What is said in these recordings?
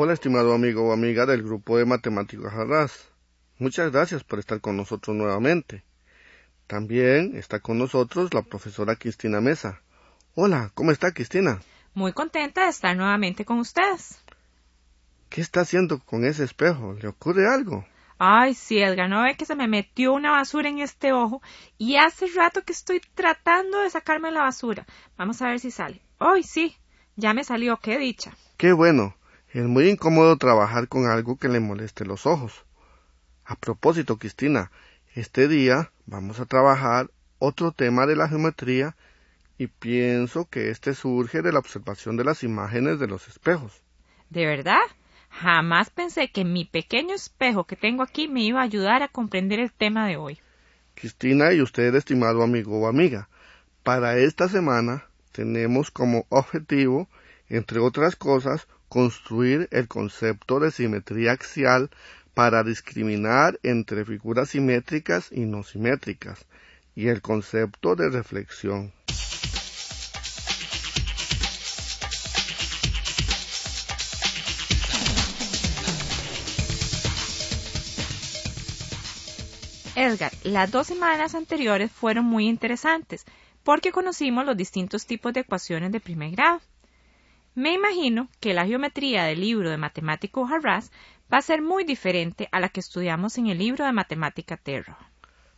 Hola estimado amigo o amiga del grupo de matemáticos Arras. Muchas gracias por estar con nosotros nuevamente. También está con nosotros la profesora Cristina Mesa. Hola, ¿cómo está Cristina? Muy contenta de estar nuevamente con ustedes. ¿Qué está haciendo con ese espejo? ¿Le ocurre algo? Ay, sí, Edgar, no ve que se me metió una basura en este ojo y hace rato que estoy tratando de sacarme la basura. Vamos a ver si sale. Ay, sí, ya me salió, qué dicha. Qué bueno. Es muy incómodo trabajar con algo que le moleste los ojos. A propósito, Cristina, este día vamos a trabajar otro tema de la geometría y pienso que este surge de la observación de las imágenes de los espejos. ¿De verdad? Jamás pensé que mi pequeño espejo que tengo aquí me iba a ayudar a comprender el tema de hoy. Cristina y usted, estimado amigo o amiga, para esta semana tenemos como objetivo, entre otras cosas, construir el concepto de simetría axial para discriminar entre figuras simétricas y no simétricas, y el concepto de reflexión. Edgar, las dos semanas anteriores fueron muy interesantes porque conocimos los distintos tipos de ecuaciones de primer grado. Me imagino que la geometría del libro de matemático Harras va a ser muy diferente a la que estudiamos en el libro de matemática Terra.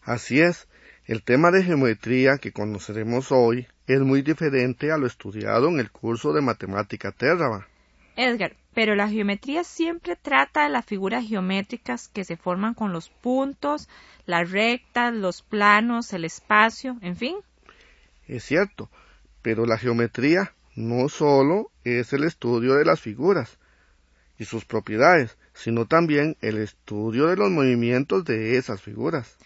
Así es, el tema de geometría que conoceremos hoy es muy diferente a lo estudiado en el curso de matemática Terra. Edgar, pero la geometría siempre trata de las figuras geométricas que se forman con los puntos, las rectas, los planos, el espacio, en fin. Es cierto, pero la geometría no solo es el estudio de las figuras y sus propiedades, sino también el estudio de los movimientos de esas figuras.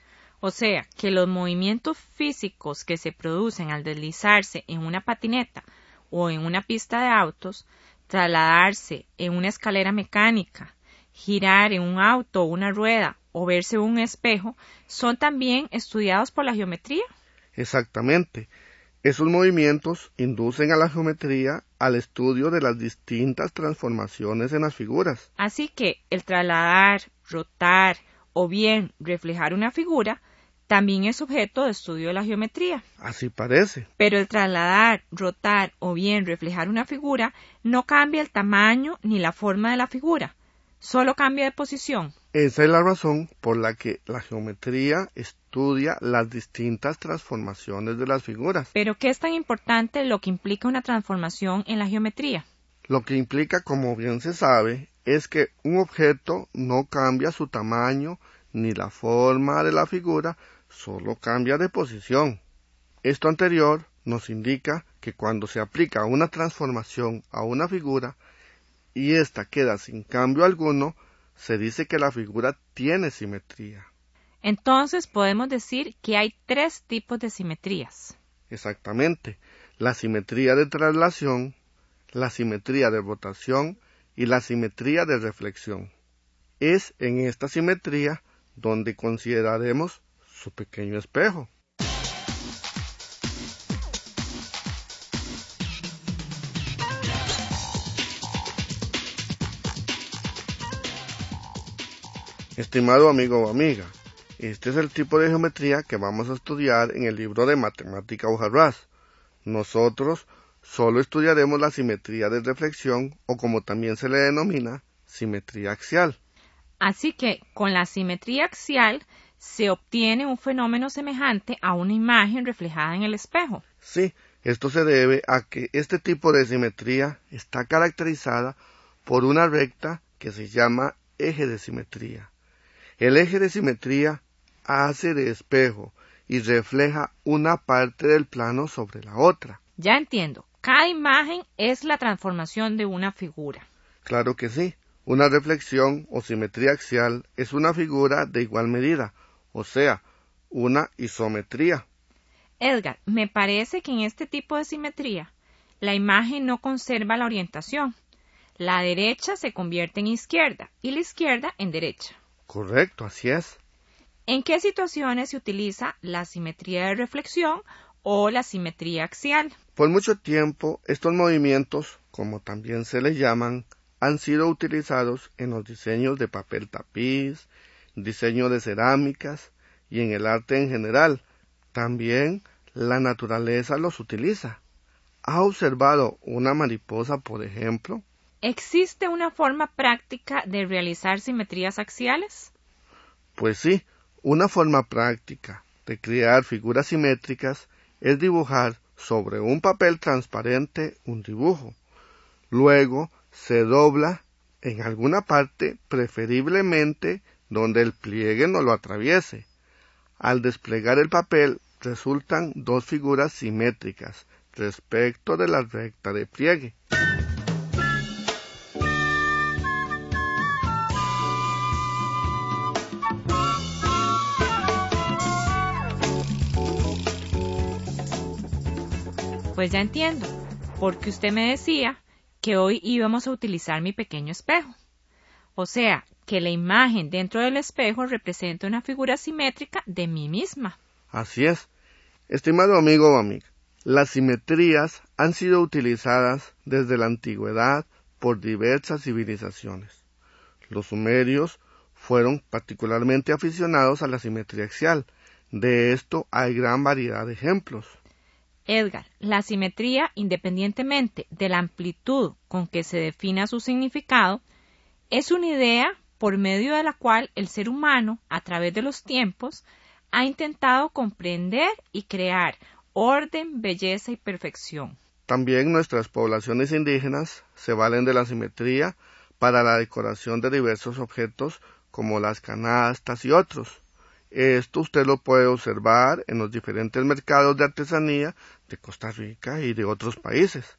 O sea, que los movimientos físicos que se producen al deslizarse en una patineta o en una pista de autos, trasladarse en una escalera mecánica, girar en un auto o una rueda o verse en un espejo, son también estudiados por la geometría. Exactamente. Esos movimientos inducen a la geometría al estudio de las distintas transformaciones en las figuras. Así que el trasladar, rotar o bien reflejar una figura también es objeto de estudio de la geometría. Así parece. Pero el trasladar, rotar o bien reflejar una figura no cambia el tamaño ni la forma de la figura, solo cambia de posición. Esa es la razón por la que la geometría estudia las distintas transformaciones de las figuras. Pero ¿qué es tan importante lo que implica una transformación en la geometría? Lo que implica, como bien se sabe, es que un objeto no cambia su tamaño ni la forma de la figura, solo cambia de posición. Esto anterior nos indica que cuando se aplica una transformación a una figura y ésta queda sin cambio alguno, se dice que la figura tiene simetría. Entonces podemos decir que hay tres tipos de simetrías. Exactamente. La simetría de traslación, la simetría de rotación y la simetría de reflexión. Es en esta simetría donde consideraremos su pequeño espejo. Estimado amigo o amiga, este es el tipo de geometría que vamos a estudiar en el libro de Matemática Hojarras. Nosotros solo estudiaremos la simetría de reflexión o como también se le denomina, simetría axial. Así que con la simetría axial se obtiene un fenómeno semejante a una imagen reflejada en el espejo. Sí, esto se debe a que este tipo de simetría está caracterizada por una recta que se llama eje de simetría. El eje de simetría hace de espejo y refleja una parte del plano sobre la otra. Ya entiendo. Cada imagen es la transformación de una figura. Claro que sí. Una reflexión o simetría axial es una figura de igual medida, o sea, una isometría. Edgar, me parece que en este tipo de simetría la imagen no conserva la orientación. La derecha se convierte en izquierda y la izquierda en derecha. Correcto, así es. ¿En qué situaciones se utiliza la simetría de reflexión o la simetría axial? Por mucho tiempo, estos movimientos, como también se les llaman, han sido utilizados en los diseños de papel tapiz, diseño de cerámicas y en el arte en general. También la naturaleza los utiliza. ¿Ha observado una mariposa, por ejemplo? ¿Existe una forma práctica de realizar simetrías axiales? Pues sí, una forma práctica de crear figuras simétricas es dibujar sobre un papel transparente un dibujo. Luego se dobla en alguna parte, preferiblemente donde el pliegue no lo atraviese. Al desplegar el papel resultan dos figuras simétricas respecto de la recta de pliegue. Pues ya entiendo, porque usted me decía que hoy íbamos a utilizar mi pequeño espejo. O sea, que la imagen dentro del espejo representa una figura simétrica de mí misma. Así es. Estimado amigo o amiga, las simetrías han sido utilizadas desde la antigüedad por diversas civilizaciones. Los sumerios fueron particularmente aficionados a la simetría axial. De esto hay gran variedad de ejemplos. Edgar, la simetría, independientemente de la amplitud con que se defina su significado, es una idea por medio de la cual el ser humano, a través de los tiempos, ha intentado comprender y crear orden, belleza y perfección. También nuestras poblaciones indígenas se valen de la simetría para la decoración de diversos objetos como las canastas y otros. Esto usted lo puede observar en los diferentes mercados de artesanía de Costa Rica y de otros países.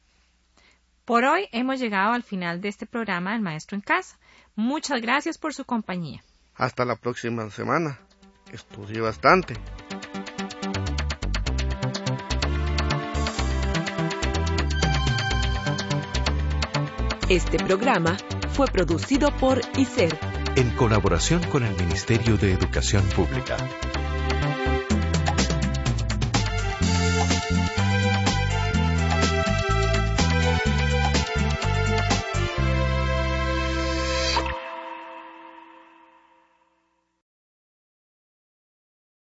Por hoy hemos llegado al final de este programa del Maestro en Casa. Muchas gracias por su compañía. Hasta la próxima semana. Estudie bastante. Este programa fue producido por ICER en colaboración con el Ministerio de Educación Pública.